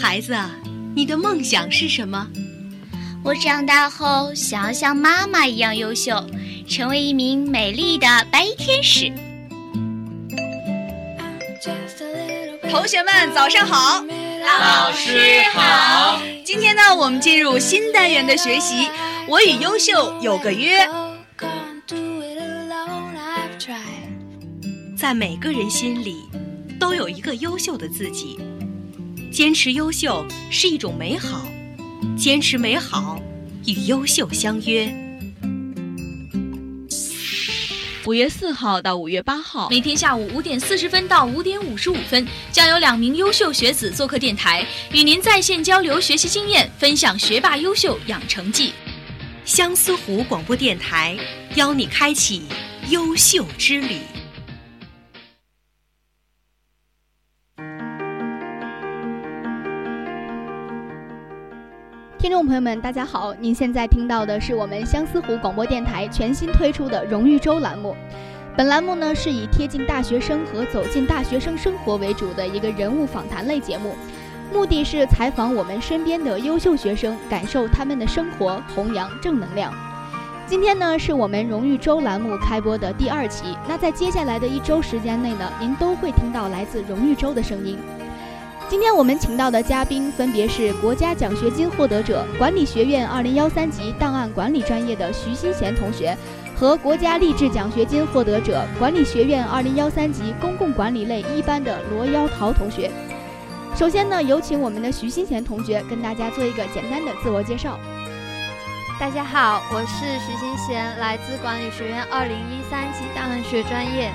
孩子，你的梦想是什么？我长大后想要像妈妈一样优秀，成为一名美丽的白衣天使。同学们，早上好！老师好！今天呢，我们进入新单元的学习。我与优秀有个约，在每个人心里都有一个优秀的自己。坚持优秀是一种美好，坚持美好与优秀相约。五月四号到五月八号，每天下午五点四十分到五点五十五分，将有两名优秀学子做客电台，与您在线交流学习经验，分享学霸优秀养成记。相思湖广播电台邀你开启优秀之旅。听众朋友们，大家好！您现在听到的是我们相思湖广播电台全新推出的荣誉周栏目。本栏目呢是以贴近大学生和走进大学生生活为主的一个人物访谈类节目，目的是采访我们身边的优秀学生，感受他们的生活，弘扬正能量。今天呢是我们荣誉周栏目开播的第二期，那在接下来的一周时间内呢，您都会听到来自荣誉周的声音。今天我们请到的嘉宾分别是国家奖学金获得者、管理学院二零幺三级档案管理专业的徐新贤同学，和国家励志奖学金获得者、管理学院二零幺三级公共管理类一班的罗妖桃同学。首先呢，有请我们的徐新贤同学跟大家做一个简单的自我介绍。大家好，我是徐新贤，来自管理学院二零一三级档案学专业。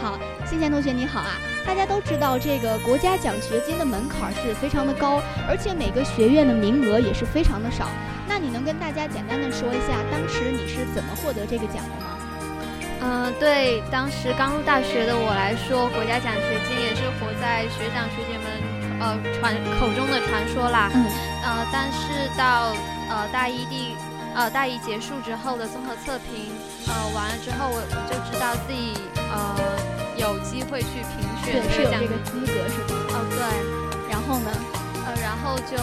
好，新贤同学你好啊！大家都知道，这个国家奖学金的门槛是非常的高，而且每个学院的名额也是非常的少。那你能跟大家简单的说一下，当时你是怎么获得这个奖的吗？嗯，对，当时刚入大学的我来说，国家奖学金也是活在学长学姐们呃传口中的传说啦。嗯。呃，但是到呃大一第呃大一结束之后的综合测评呃完了之后，我我就知道自己呃。有机会去评选，是有这个资格是吧？哦，对。然后呢？呃，然后就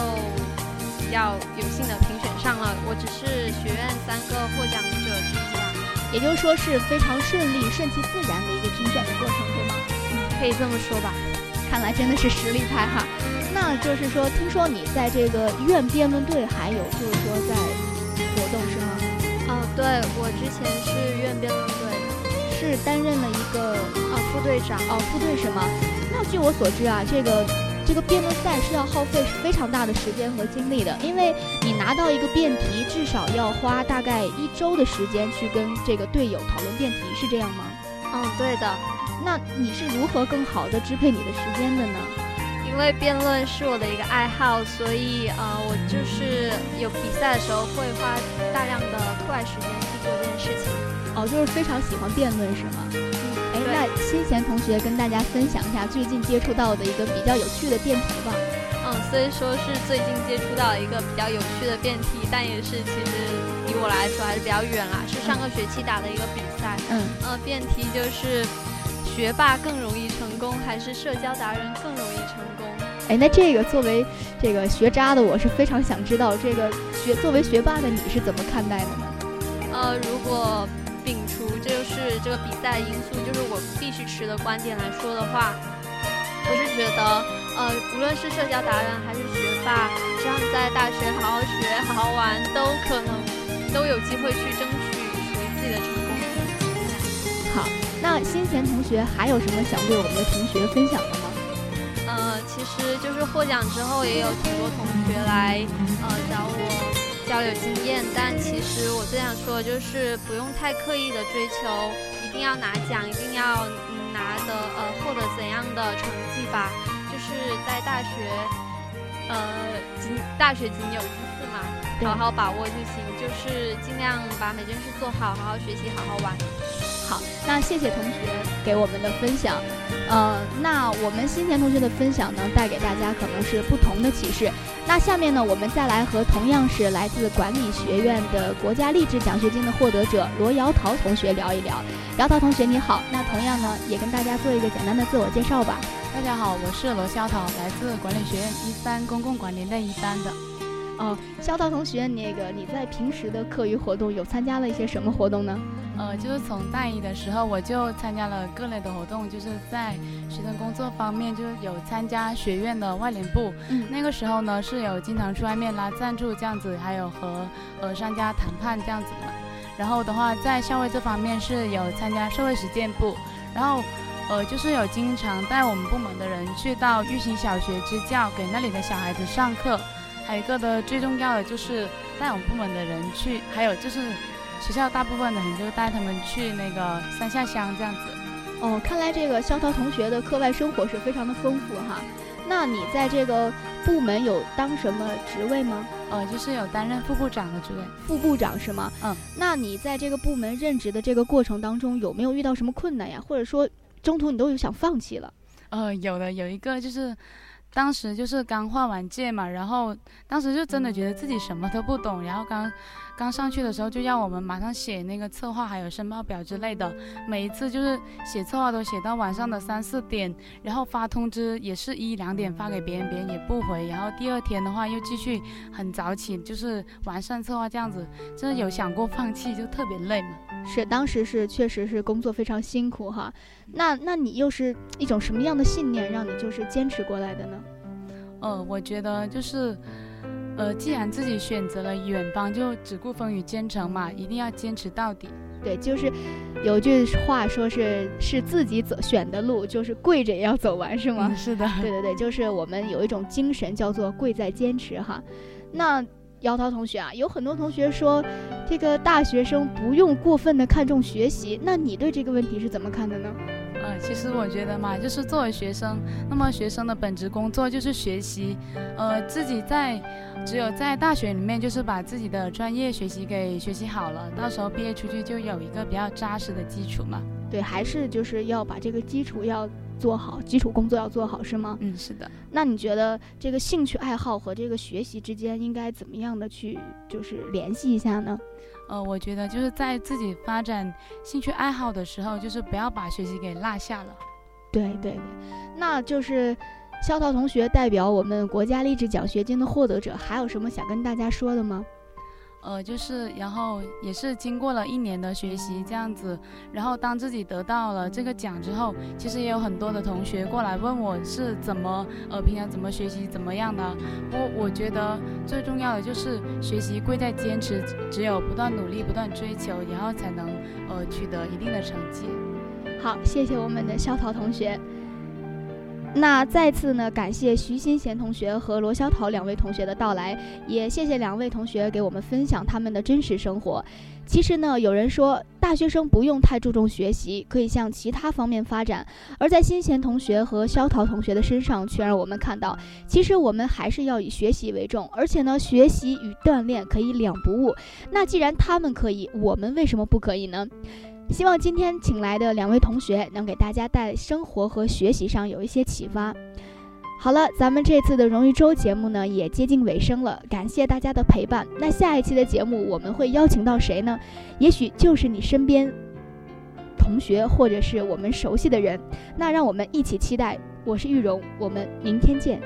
比较有幸的评选上了。我只是学院三个获奖者之一啊。也就是说是非常顺利、顺其自然的一个评选的过程，对吗？嗯，可以这么说吧。看来真的是实力派哈。那就是说，听说你在这个院辩论队，还有就是说在活动是吗？哦，对，我之前是院辩论队。是担任了一个啊副队长哦副队是吗？那据我所知啊，这个这个辩论赛是要耗费非常大的时间和精力的，因为你拿到一个辩题，至少要花大概一周的时间去跟这个队友讨论辩题，是这样吗？嗯，对的。那你是如何更好的支配你的时间的呢？因为辩论是我的一个爱好，所以呃，我就是有比赛的时候会花大量的课外时间去做这件事情。哦，就是非常喜欢辩论是吗？哎，那新贤同学跟大家分享一下最近接触到的一个比较有趣的辩题吧。嗯，虽说是最近接触到一个比较有趣的辩题，但也是其实离我来说还是比较远啦。是上个学期打的一个比赛。嗯。呃，辩题就是学霸更容易成功，还是社交达人更容易成功？哎，那这个作为这个学渣的我是非常想知道，这个学作为学霸的你是怎么看待的呢？呃，如果。摒除这就是这个比赛的因素，就是我必须持的观点来说的话，我是觉得，呃，无论是社交达人还是学霸，只要你在大学好好学、好好玩，都可能都有机会去争取属于自己的成功。好，那新贤同学还有什么想对我们的同学分享的吗？呃，其实就是获奖之后，也有挺多同学来呃找我。交流经验，但其实我最想说的就是不用太刻意的追求，一定要拿奖，一定要拿的呃获得怎样的成绩吧。就是在大学，呃，仅大学仅有一次嘛，好好把握就行。就是尽量把每件事做好，好好学习，好好玩。好，那谢谢同学给我们的分享。呃，那我们新田同学的分享呢，带给大家可能是不同的启示。那下面呢，我们再来和同样是来自管理学院的国家励志奖学金的获得者罗瑶桃同学聊一聊。姚桃同学你好，那同样呢，也跟大家做一个简单的自我介绍吧。大家好，我是罗肖桃，来自管理学院一三公共管理类一班的。哦，肖涛同学，那个你在平时的课余活动有参加了一些什么活动呢？呃，就是从大一的时候我就参加了各类的活动，就是在学生工作方面就是有参加学院的外联部，嗯，那个时候呢是有经常去外面拉赞助这样子，还有和呃商家谈判这样子的。然后的话，在校外这方面是有参加社会实践部，然后呃就是有经常带我们部门的人去到玉溪小学支教，给那里的小孩子上课。还有一个的最重要的就是带我们部门的人去，还有就是学校大部分的人就带他们去那个山下乡这样子。哦，看来这个肖涛同学的课外生活是非常的丰富哈。那你在这个部门有当什么职位吗？呃，就是有担任副部长的职位。副部长是吗？嗯。那你在这个部门任职的这个过程当中，有没有遇到什么困难呀？或者说中途你都有想放弃了？呃，有的，有一个就是。当时就是刚换完届嘛，然后当时就真的觉得自己什么都不懂，然后刚刚上去的时候就要我们马上写那个策划，还有申报表之类的，每一次就是写策划都写到晚上的三四点，然后发通知也是一两点发给别人，别人也不回，然后第二天的话又继续很早起，就是完善策划这样子，真的有想过放弃，就特别累嘛。是，当时是确实是工作非常辛苦哈。那那你又是一种什么样的信念让你就是坚持过来的呢？呃，我觉得就是，呃，既然自己选择了远方，就只顾风雨兼程嘛，一定要坚持到底。对，就是有句话说是是自己走选的路，就是跪着也要走完，是吗？是的。对对对，就是我们有一种精神叫做贵在坚持哈。那。姚涛同学啊，有很多同学说，这个大学生不用过分的看重学习，那你对这个问题是怎么看的呢？呃，其实我觉得嘛，就是作为学生，那么学生的本职工作就是学习，呃，自己在只有在大学里面，就是把自己的专业学习给学习好了，到时候毕业出去就有一个比较扎实的基础嘛。对，还是就是要把这个基础要。做好基础工作要做好是吗？嗯，是的。那你觉得这个兴趣爱好和这个学习之间应该怎么样的去就是联系一下呢？呃，我觉得就是在自己发展兴趣爱好的时候，就是不要把学习给落下了。对对对，那就是肖涛同学代表我们国家励志奖学金的获得者，还有什么想跟大家说的吗？呃，就是，然后也是经过了一年的学习这样子，然后当自己得到了这个奖之后，其实也有很多的同学过来问我是怎么，呃，平常怎么学习怎么样的。我我觉得最重要的就是学习贵在坚持，只有不断努力、不断追求，然后才能呃取得一定的成绩。好，谢谢我们的肖桃同学。那再次呢，感谢徐新贤同学和罗潇桃两位同学的到来，也谢谢两位同学给我们分享他们的真实生活。其实呢，有人说大学生不用太注重学习，可以向其他方面发展。而在新贤同学和肖桃同学的身上，却让我们看到，其实我们还是要以学习为重，而且呢，学习与锻炼可以两不误。那既然他们可以，我们为什么不可以呢？希望今天请来的两位同学能给大家在生活和学习上有一些启发。好了，咱们这次的荣誉周节目呢也接近尾声了，感谢大家的陪伴。那下一期的节目我们会邀请到谁呢？也许就是你身边同学，或者是我们熟悉的人。那让我们一起期待。我是玉荣，我们明天见。